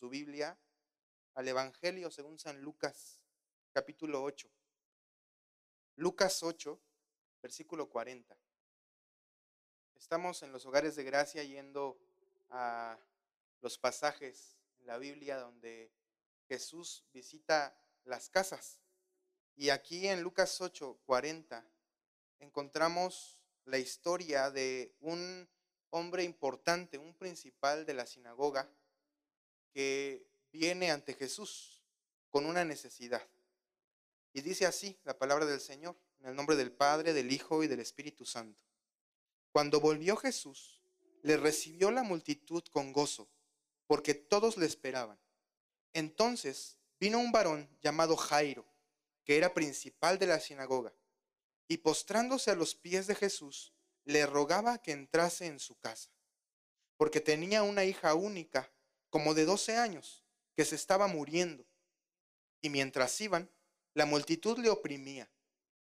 su Biblia al Evangelio según San Lucas, capítulo 8. Lucas 8, versículo 40. Estamos en los hogares de gracia yendo a los pasajes en la Biblia donde Jesús visita las casas. Y aquí en Lucas 8, 40 encontramos la historia de un hombre importante, un principal de la sinagoga, que viene ante Jesús con una necesidad. Y dice así la palabra del Señor, en el nombre del Padre, del Hijo y del Espíritu Santo. Cuando volvió Jesús, le recibió la multitud con gozo, porque todos le esperaban. Entonces vino un varón llamado Jairo, que era principal de la sinagoga, y postrándose a los pies de Jesús, le rogaba que entrase en su casa, porque tenía una hija única, como de doce años, que se estaba muriendo. Y mientras iban, la multitud le oprimía.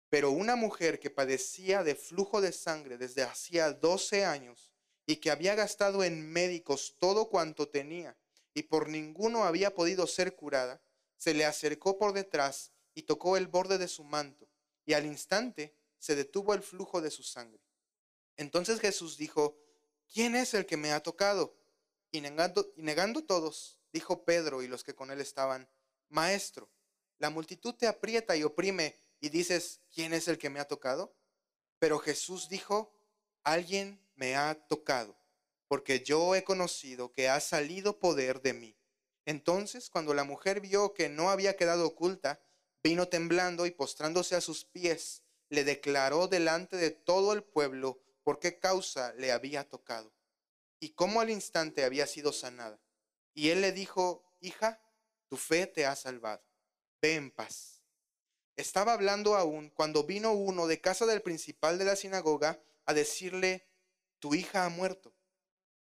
Pero una mujer que padecía de flujo de sangre desde hacía doce años y que había gastado en médicos todo cuanto tenía y por ninguno había podido ser curada, se le acercó por detrás y tocó el borde de su manto y al instante se detuvo el flujo de su sangre. Entonces Jesús dijo, ¿quién es el que me ha tocado? Y negando, y negando todos, dijo Pedro y los que con él estaban, Maestro, la multitud te aprieta y oprime y dices, ¿quién es el que me ha tocado? Pero Jesús dijo, alguien me ha tocado, porque yo he conocido que ha salido poder de mí. Entonces, cuando la mujer vio que no había quedado oculta, vino temblando y postrándose a sus pies, le declaró delante de todo el pueblo por qué causa le había tocado y cómo al instante había sido sanada. Y él le dijo, hija, tu fe te ha salvado, ve en paz. Estaba hablando aún cuando vino uno de casa del principal de la sinagoga a decirle, tu hija ha muerto,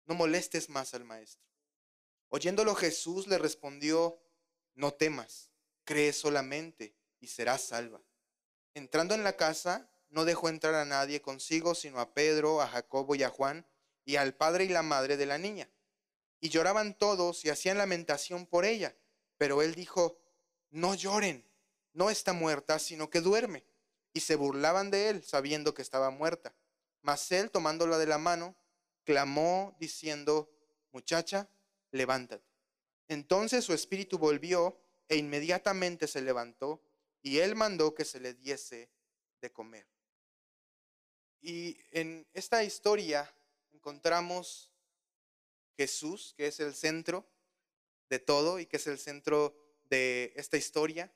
no molestes más al maestro. Oyéndolo Jesús le respondió, no temas cree solamente y serás salva. Entrando en la casa, no dejó entrar a nadie consigo, sino a Pedro, a Jacobo y a Juan, y al padre y la madre de la niña. Y lloraban todos y hacían lamentación por ella. Pero él dijo, no lloren, no está muerta, sino que duerme. Y se burlaban de él, sabiendo que estaba muerta. Mas él, tomándola de la mano, clamó, diciendo, muchacha, levántate. Entonces su espíritu volvió e inmediatamente se levantó y él mandó que se le diese de comer. Y en esta historia encontramos Jesús, que es el centro de todo y que es el centro de esta historia,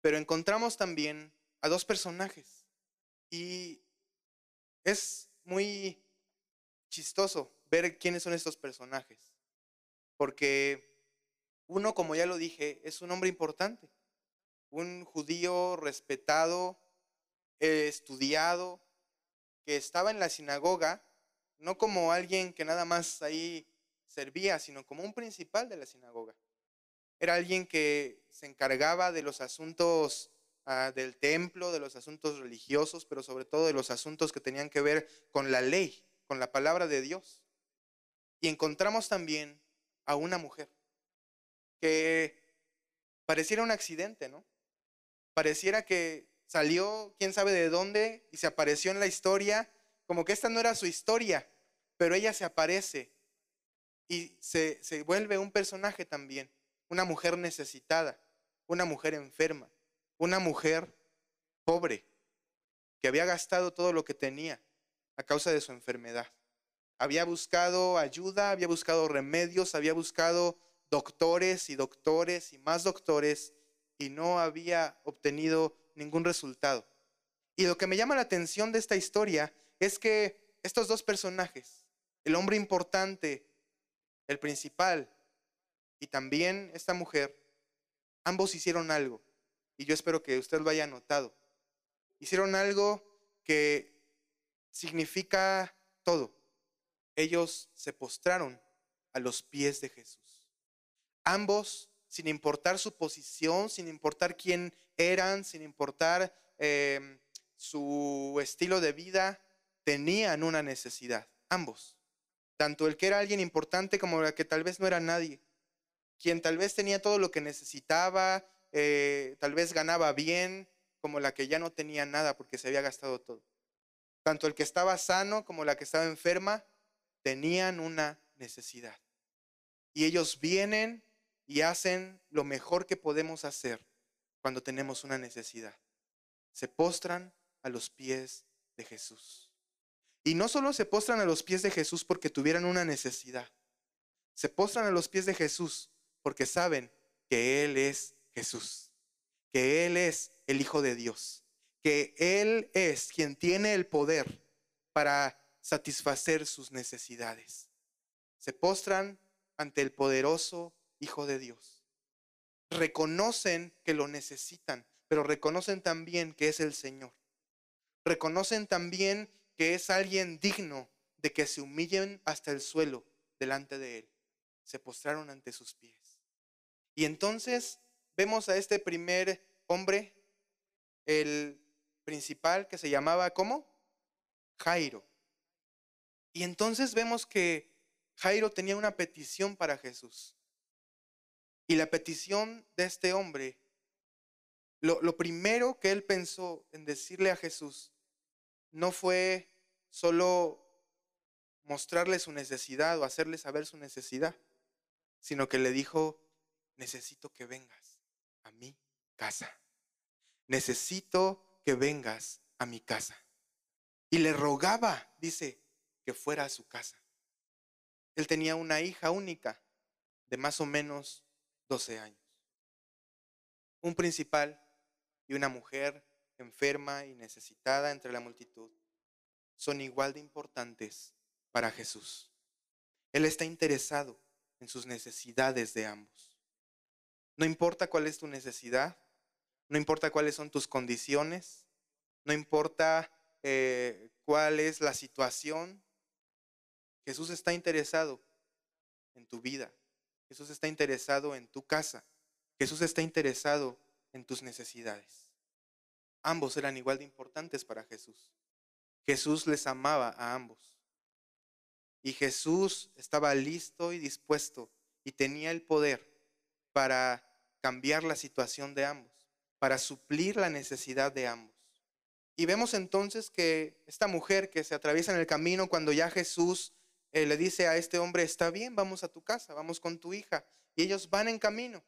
pero encontramos también a dos personajes. Y es muy chistoso ver quiénes son estos personajes, porque uno, como ya lo dije, es un hombre importante, un judío respetado, eh, estudiado, que estaba en la sinagoga, no como alguien que nada más ahí servía, sino como un principal de la sinagoga. Era alguien que se encargaba de los asuntos ah, del templo, de los asuntos religiosos, pero sobre todo de los asuntos que tenían que ver con la ley, con la palabra de Dios. Y encontramos también a una mujer que pareciera un accidente, ¿no? Pareciera que salió quién sabe de dónde y se apareció en la historia, como que esta no era su historia, pero ella se aparece y se, se vuelve un personaje también, una mujer necesitada, una mujer enferma, una mujer pobre, que había gastado todo lo que tenía a causa de su enfermedad. Había buscado ayuda, había buscado remedios, había buscado doctores y doctores y más doctores y no había obtenido ningún resultado. Y lo que me llama la atención de esta historia es que estos dos personajes, el hombre importante, el principal, y también esta mujer, ambos hicieron algo. Y yo espero que usted lo haya notado. Hicieron algo que significa todo. Ellos se postraron a los pies de Jesús. Ambos, sin importar su posición, sin importar quién eran, sin importar em, su estilo de vida, tenían una necesidad. Ambos. Tanto el que era alguien importante como el que tal vez no era nadie. quien tal vez tenía todo lo que necesitaba, eh, tal vez ganaba bien, como la que ya no tenía nada porque se había gastado todo. Tanto el que estaba sano como la que estaba enferma tenían una necesidad. Y ellos vienen y hacen lo mejor que podemos hacer cuando tenemos una necesidad. Se postran a los pies de Jesús. Y no solo se postran a los pies de Jesús porque tuvieran una necesidad. Se postran a los pies de Jesús porque saben que Él es Jesús, que Él es el Hijo de Dios, que Él es quien tiene el poder para satisfacer sus necesidades. Se postran ante el poderoso Hijo de Dios. Reconocen que lo necesitan, pero reconocen también que es el Señor. Reconocen también que es alguien digno de que se humillen hasta el suelo delante de Él. Se postraron ante sus pies. Y entonces vemos a este primer hombre, el principal que se llamaba ¿cómo? Jairo. Y entonces vemos que Jairo tenía una petición para Jesús. Y la petición de este hombre, lo, lo, primero que él pensó en decirle a Jesús no fue solo mostrarle su necesidad o hacerle saber su necesidad, sino que le dijo, necesito que vengas a mi casa. Necesito que vengas a mi casa. Y le rogaba, dice, que fuera a su casa. Él tenía una hija única de más o menos 12 años. Un principal y una mujer enferma y necesitada entre la multitud son igual de importantes para Jesús. Él está interesado en sus necesidades de ambos. No importa cuál es tu necesidad, no importa cuáles son tus condiciones, no importa eh, cuál es la situación, Jesús está interesado en tu vida, Jesús está interesado en tu casa, Jesús está interesado en tus necesidades. Ambos eran igual de importantes para Jesús. Jesús les amaba a ambos. Y Jesús estaba listo y dispuesto y tenía el poder para cambiar la situación de ambos, para suplir la necesidad de ambos. Y vemos entonces que esta mujer que se atraviesa en el camino cuando ya Jesús eh, le dice a este hombre, está bien, vamos a tu casa, vamos con tu hija. Y ellos van en camino.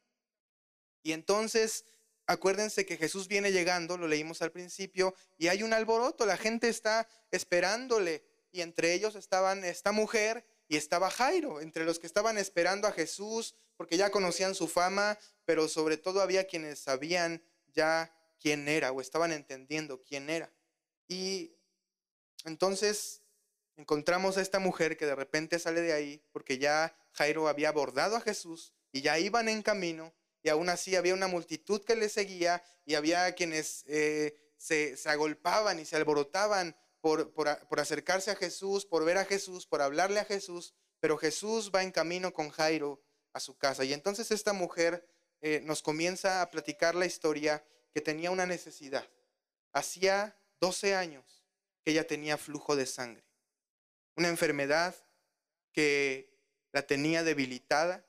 Y entonces acuérdense que Jesús viene llegando, lo leímos al principio, y hay un alboroto, la gente está esperándole. Y entre ellos estaban esta mujer y estaba Jairo, entre los que estaban esperando a Jesús, porque ya conocían su fama, pero sobre todo había quienes sabían ya quién era o estaban entendiendo quién era. Y entonces encontramos a esta mujer que de repente sale de ahí porque ya Jairo había abordado a Jesús y ya iban en camino y aún así había una multitud que le seguía y había quienes eh, se, agolpaban y se alborotaban por, por, acercarse a Jesús, por ver a Jesús, por hablarle a Jesús, pero Jesús va en camino con Jairo a su casa. Y entonces esta mujer eh, nos comienza a platicar la historia que tenía una necesidad. Hacía 12 años que ella tenía flujo de sangre, una enfermedad que la tenía debilitada,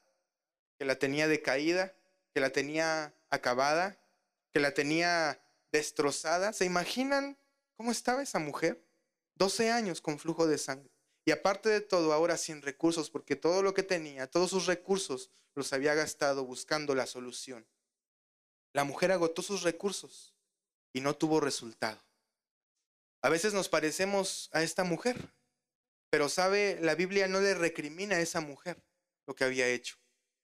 que la tenía decaída, que la tenía acabada, que la tenía destrozada. ¿Se imaginan cómo estaba esa mujer? 12 años con flujo de sangre. Y aparte de todo, ahora sin recursos, porque todo lo que tenía, todos sus recursos, los había gastado buscando la solución. La mujer agotó sus recursos y no tuvo resultado. A veces nos parecemos a esta mujer, pero sabe, la Biblia no le recrimina a esa mujer lo que había hecho.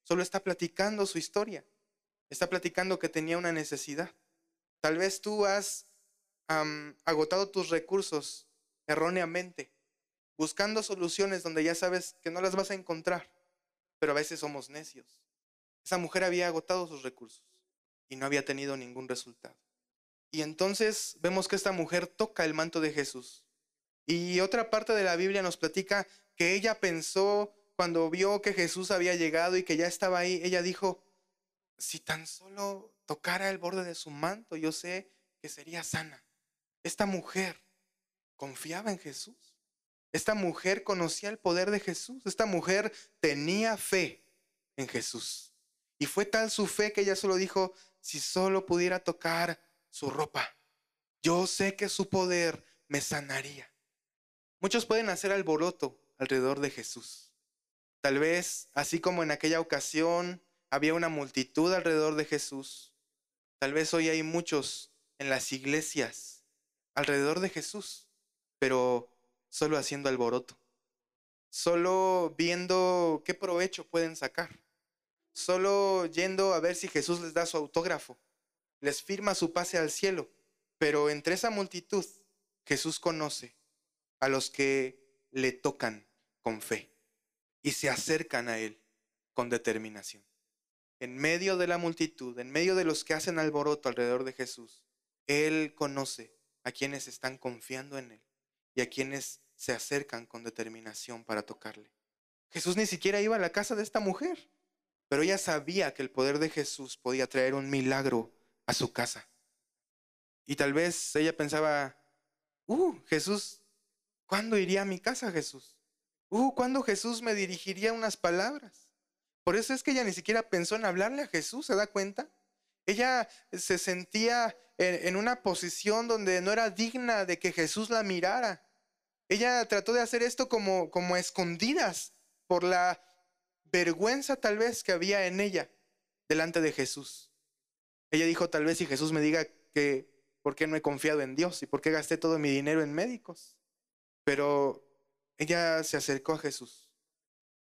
Solo está platicando su historia. Está platicando que tenía una necesidad. Tal vez tú has agotado tus recursos erróneamente buscando soluciones donde ya sabes que no las vas a encontrar, pero a veces somos necios. Esa mujer había agotado sus recursos y no había tenido ningún resultado. Y entonces vemos que esta mujer toca el manto de Jesús. Y otra parte de la Biblia nos platica que ella pensó cuando vio que Jesús había llegado y que ya estaba ahí, ella dijo, si tan solo tocara el borde de su manto, yo sé que sería sana. Esta mujer confiaba en Jesús. Esta mujer conocía el poder de Jesús. Esta mujer tenía fe en Jesús. Y fue tal su fe que ella solo dijo, si solo pudiera tocar su ropa, yo sé que su poder me sanaría. Muchos pueden hacer alboroto alrededor de Jesús. Tal vez, así como en aquella ocasión había una multitud alrededor de Jesús, tal vez hoy hay muchos en las iglesias alrededor de Jesús, pero solo haciendo alboroto, solo viendo qué provecho pueden sacar, solo yendo a ver si Jesús les da su autógrafo, les firma su pase al cielo, pero entre esa multitud Jesús conoce a los que le tocan con fe y se acercan a Él con determinación. En medio de la multitud, en medio de los que hacen alboroto alrededor de Jesús, Él conoce a quienes están confiando en Él y a quienes se acercan con determinación para tocarle. Jesús ni siquiera iba a la casa de esta mujer, pero ella sabía que el poder de Jesús podía traer un milagro a su casa. Y tal vez ella pensaba, uh, Jesús, ¿cuándo iría a mi casa Jesús? Uh, ¿cuándo Jesús me dirigiría unas palabras? Por eso es que ella ni siquiera pensó en hablarle a Jesús, ¿se da cuenta? Ella se sentía en, una posición donde no era digna de que Jesús la mirara. Ella trató de hacer esto como, como escondidas por la vergüenza tal vez que había en ella delante de Jesús. Ella dijo, tal vez si Jesús me diga que por qué no he confiado en Dios y por qué gasté todo mi dinero en médicos. Pero ella se acercó a Jesús.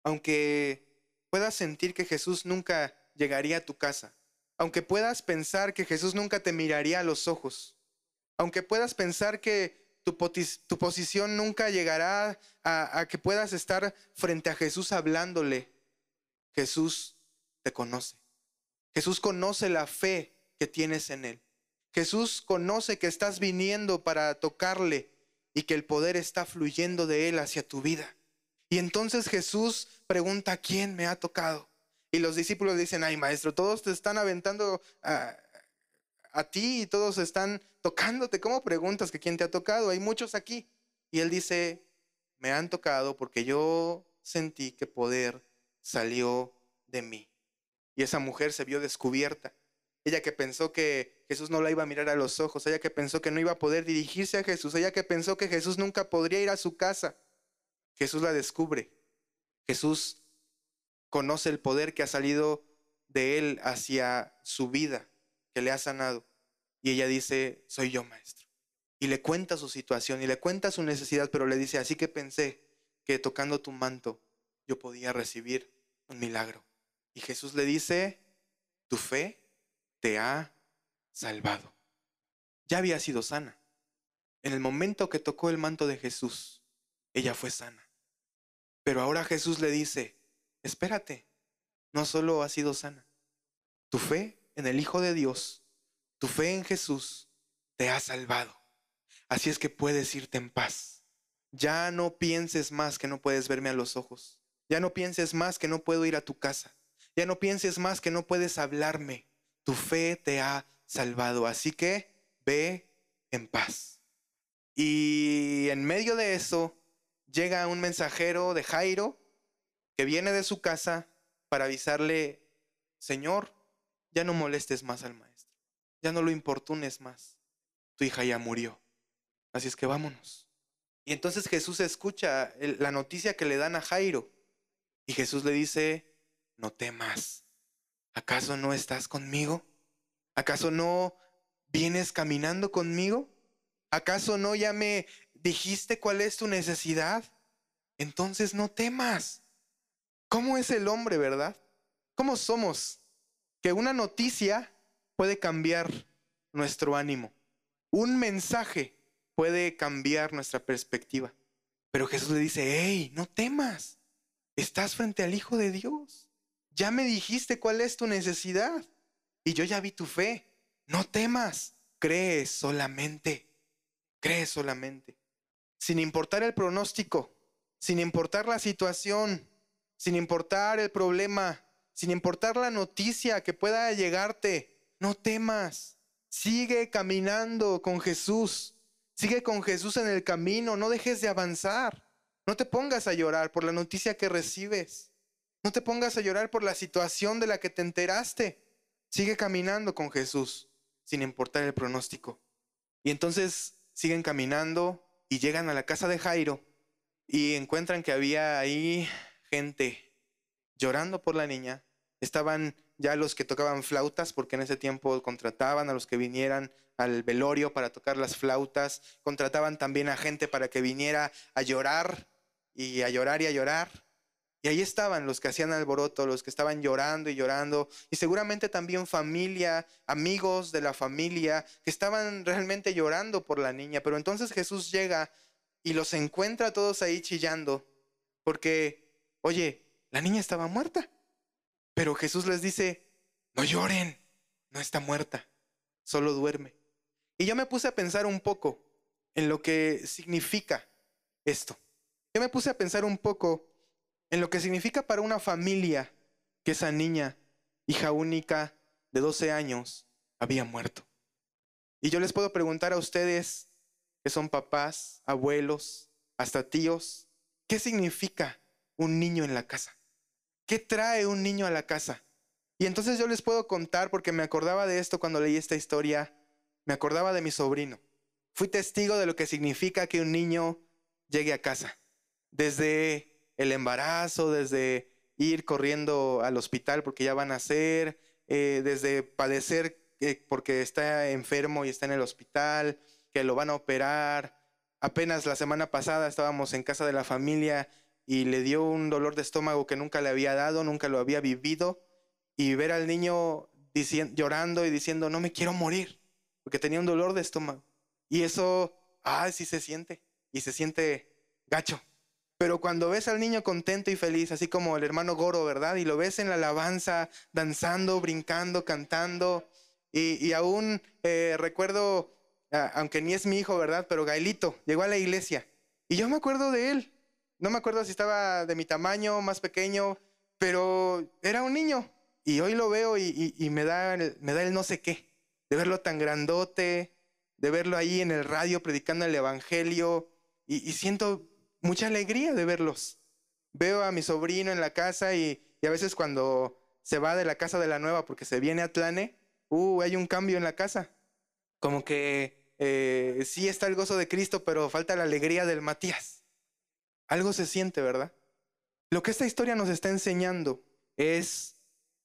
Aunque puedas sentir que Jesús nunca llegaría a tu casa, aunque puedas pensar que Jesús nunca te miraría a los ojos, aunque puedas pensar que tu, posición nunca llegará a que puedas estar frente a Jesús hablándole, Jesús te conoce. Jesús conoce la fe que tienes en Él. Jesús conoce que estás viniendo para tocarle y que el poder está fluyendo de Él hacia tu vida. Y entonces Jesús pregunta, ¿quién me ha tocado? Y los discípulos dicen, ay maestro, todos te están aventando a, a ti y todos están tocándote. ¿Cómo preguntas que quién te ha tocado? Hay muchos aquí. Y él dice, me han tocado porque yo sentí que poder salió de mí. Y esa mujer se vio descubierta. Ella que pensó que Jesús no la iba a mirar a los ojos, ella que pensó que no iba a poder dirigirse a Jesús, ella que pensó que Jesús nunca podría ir a su casa. Jesús la descubre. Jesús conoce el poder que ha salido de él hacia su vida, que le ha sanado. Y ella dice, soy yo, maestro. Y le cuenta su situación y le cuenta su necesidad, pero le dice, así que pensé que tocando tu manto yo podía recibir un milagro. Y Jesús le dice, tu fe te ha salvado. Ya había sido sana. En el momento que tocó el manto de Jesús, ella fue sana. Pero ahora Jesús le dice, espérate, no solo ha sido sana, tu fe en el Hijo de Dios, tu fe en Jesús te ha salvado. Así es que puedes irte en paz. Ya no pienses más que no puedes verme a los ojos. Ya no pienses más que no puedo ir a tu casa. Ya no pienses más que no puedes hablarme tu fe te ha salvado. Así que ve en paz. Y en medio de eso llega un mensajero de Jairo que viene de su casa para avisarle, Señor, ya no molestes más al maestro, ya no lo importunes más, tu hija ya murió. Así es que vámonos. Y entonces Jesús escucha la noticia que le dan a Jairo y Jesús le dice, no temas ¿acaso no estás conmigo? ¿Acaso no vienes caminando conmigo? ¿Acaso no ya me dijiste cuál es tu necesidad? Entonces no temas. ¿Cómo es el hombre, verdad? ¿Cómo somos? Que una noticia puede cambiar nuestro ánimo. Un mensaje puede cambiar nuestra perspectiva. Pero Jesús le dice, hey, no temas. Estás frente al Hijo de Dios. Ya me dijiste cuál es tu necesidad y yo ya vi tu fe. No temas, cree solamente, cree solamente. Sin importar el pronóstico, sin importar la situación, sin importar el problema, sin importar la noticia que pueda llegarte, no temas. Sigue caminando con Jesús. Sigue con Jesús en el camino. No dejes de avanzar. No te pongas a llorar por la noticia que recibes. No te pongas a llorar por la situación de la que te enteraste. Sigue caminando con Jesús, sin importar el pronóstico. Y entonces siguen caminando y llegan a la casa de Jairo y encuentran que había ahí gente llorando por la niña. Estaban ya los que tocaban flautas, porque en ese tiempo contrataban a los que vinieran al velorio para tocar las flautas, contrataban también a gente para que viniera a llorar y a llorar y a llorar. Y ahí estaban los que hacían alboroto, los que estaban llorando y llorando, y seguramente también familia, amigos de la familia, que estaban realmente llorando por la niña. Pero entonces Jesús llega y los encuentra todos ahí chillando, porque, oye, la niña estaba muerta. Pero Jesús les dice, no lloren, no está muerta, solo duerme. Y yo me puse a pensar un poco en lo que significa esto. Yo me puse a pensar un poco en lo que significa para una familia que esa niña, hija única de 12 años, había muerto. Y yo les puedo preguntar a ustedes, que son papás, abuelos, hasta tíos, ¿qué significa un niño en la casa? ¿Qué trae un niño a la casa? Y entonces yo les puedo contar, porque me acordaba de esto cuando leí esta historia, me acordaba de mi sobrino. Fui testigo de lo que significa que un niño llegue a casa. Desde el embarazo, desde ir corriendo al hospital porque ya van a nacer, eh, desde padecer eh, porque está enfermo y está en el hospital, que lo van a operar. Apenas la semana pasada estábamos en casa de la familia y le dio un dolor de estómago que nunca le había dado, nunca lo había vivido, y ver al niño llorando y diciendo, no me quiero morir, porque tenía un dolor de estómago. Y eso, ah, sí se siente, y se siente gacho. Pero cuando ves al niño contento y feliz, así como el hermano Goro, ¿verdad? Y lo ves en la alabanza, danzando, brincando, cantando, y, aún eh, recuerdo, aunque ni es mi hijo, ¿verdad? Pero Gailito llegó a la iglesia, y yo me acuerdo de él, no me acuerdo si estaba de mi tamaño, más pequeño, pero era un niño. Y hoy lo veo y, me, da, me da el no sé qué, de verlo tan grandote, de verlo ahí en el radio predicando el Evangelio. Y, siento mucha alegría de verlos. Veo a mi sobrino en la casa y, a veces cuando se va de la casa de la nueva porque se viene a Tlane, uh, hay un cambio en la casa. Como que eh, sí está el gozo de Cristo, pero falta la alegría del Matías. Algo se siente, ¿verdad? Lo que esta historia nos está enseñando es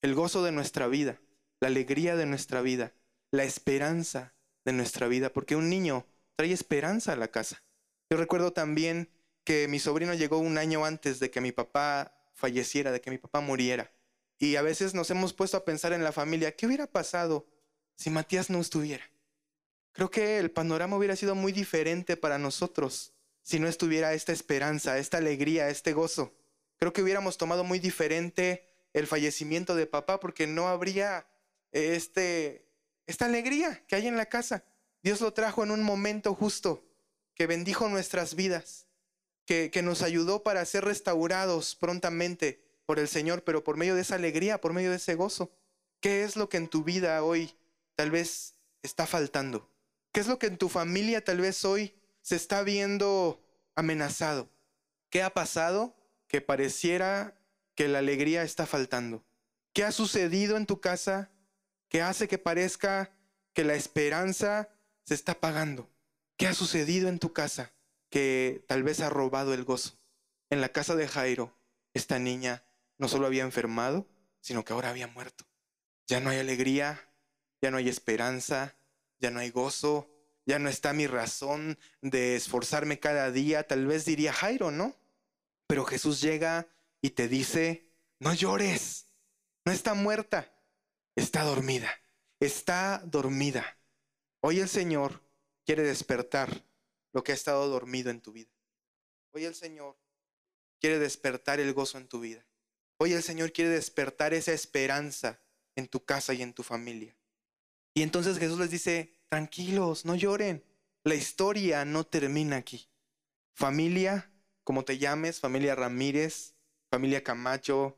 el gozo de nuestra vida, la alegría de nuestra vida, la esperanza de nuestra vida, porque un niño trae esperanza a la casa. Yo recuerdo también que mi sobrino llegó un año antes de que mi papá falleciera, de que mi papá muriera. Y a veces nos hemos puesto a pensar en la familia, ¿qué hubiera pasado si Matías no estuviera? Creo que el panorama hubiera sido muy diferente para nosotros si no estuviera esta esperanza, esta alegría, este gozo. Creo que hubiéramos tomado muy diferente el fallecimiento de papá porque no habría este, esta alegría que hay en la casa. Dios lo trajo en un momento justo, que bendijo nuestras vidas, que, nos ayudó para ser restaurados prontamente por el Señor, pero por medio de esa alegría, por medio de ese gozo. ¿Qué es lo que en tu vida hoy tal vez está faltando? ¿Qué es lo que en tu familia tal vez hoy se está viendo amenazado. ¿Qué ha pasado? Que pareciera que la alegría está faltando. ¿Qué ha sucedido en tu casa que hace que parezca que la esperanza se está apagando? ¿Qué ha sucedido en tu casa que tal vez ha robado el gozo? En la casa de Jairo, esta niña no solo había enfermado, sino que ahora había muerto. Ya no hay alegría, ya no hay esperanza, ya no hay gozo, ya no está mi razón de esforzarme cada día, tal vez diría Jairo, ¿no? Pero Jesús llega y te dice, no llores, no está muerta, está dormida, está dormida. Hoy el Señor quiere despertar lo que ha estado dormido en tu vida. Hoy el Señor quiere despertar el gozo en tu vida. Hoy el Señor quiere despertar esa esperanza en tu casa y en tu familia. Y entonces Jesús les dice, tranquilos, no lloren. La historia no termina aquí. Familia, como te llames, familia Ramírez, familia Camacho,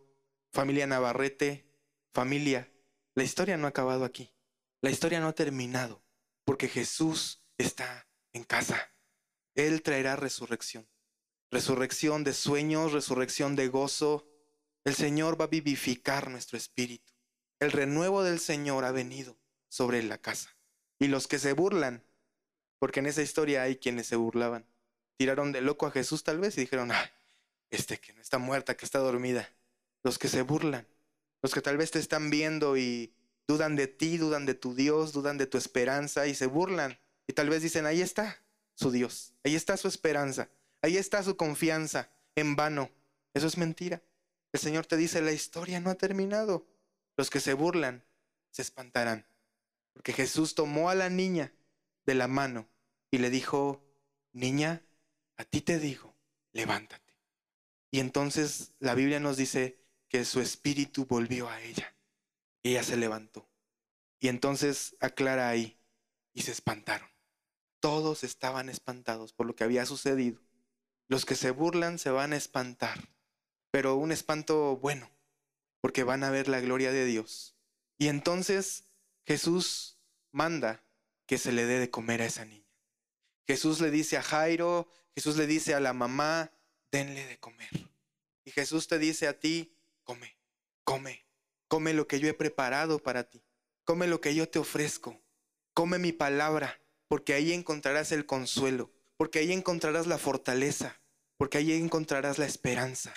familia Navarrete, familia, la historia no ha acabado aquí. La historia no ha terminado, porque Jesús está en casa. Él traerá resurrección. Resurrección de sueños, resurrección de gozo, El Señor va a vivificar nuestro espíritu. El renuevo del Señor ha venido sobre la casa. Y los que se burlan, porque en esa historia hay quienes se burlaban, tiraron de loco a Jesús tal vez y dijeron, este que no está muerta, que está dormida. Los que se burlan, los que tal vez te están viendo y dudan de ti, dudan de tu Dios, dudan de tu esperanza y se burlan. Y tal vez dicen, ahí está su Dios, ahí está su esperanza, ahí está su confianza, en vano. Eso es mentira. El Señor te dice, la historia no ha terminado. Los que se burlan se espantarán. Porque Jesús tomó a la niña de la mano y le dijo, niña, a ti te digo, levántate. Y entonces la Biblia nos dice que su espíritu volvió a ella. Ella se levantó. Y entonces aclara ahí, y se espantaron. Todos estaban espantados por lo que había sucedido. Los que se burlan se van a espantar, pero un espanto bueno, porque van a ver la gloria de Dios. Y entonces Jesús manda que se le dé de comer a esa niña. Jesús le dice a Jairo, Jesús le dice a la mamá, denle de comer. Y Jesús te dice a ti, come, come, come lo que yo he preparado para ti, come lo que yo te ofrezco, come mi palabra, porque ahí encontrarás el consuelo, porque ahí encontrarás la fortaleza, porque ahí encontrarás la esperanza,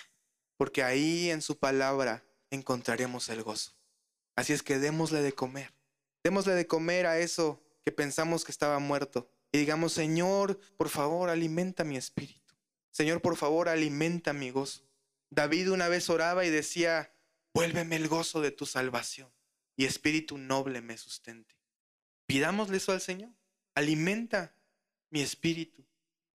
porque ahí en su palabra encontraremos el gozo. Así es que démosle de comer, démosle de comer a eso que pensamos que estaba muerto y digamos, Señor, por favor, alimenta mi espíritu. Señor, por favor, alimenta mi gozo. David una vez oraba y decía, vuélveme el gozo de tu salvación y espíritu noble me sustente. Pidámosle eso al Señor. Alimenta mi espíritu.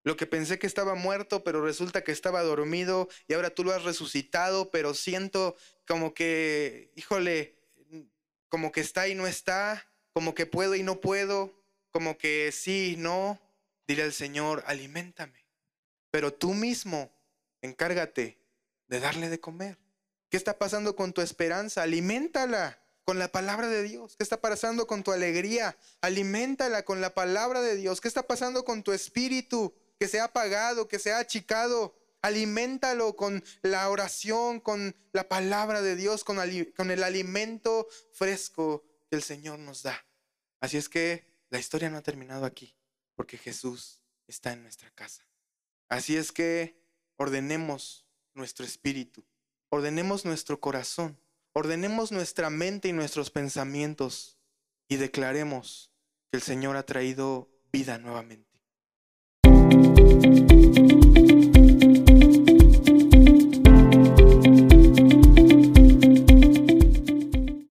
Lo que pensé que estaba muerto, pero resulta que estaba dormido y ahora tú lo has resucitado, pero siento como que, híjole, como que está y no está, como que puedo y no puedo, como que sí, no. Dile al Señor, aliméntame. Pero tú mismo, encárgate de darle de comer. ¿Qué está pasando con tu esperanza? Aliméntala con la palabra de Dios. ¿Qué está pasando con tu alegría? Aliméntala con la palabra de Dios. ¿Qué está pasando con tu espíritu que se ha apagado, que se ha achicado? Aliméntalo con la oración, con la palabra de Dios, con, con el alimento fresco que el Señor nos da. Así es que la historia no ha terminado aquí, porque Jesús está en nuestra casa. Así es que ordenemos nuestro espíritu, ordenemos nuestro corazón, ordenemos nuestra mente y nuestros pensamientos y declaremos que el Señor ha traído vida nuevamente.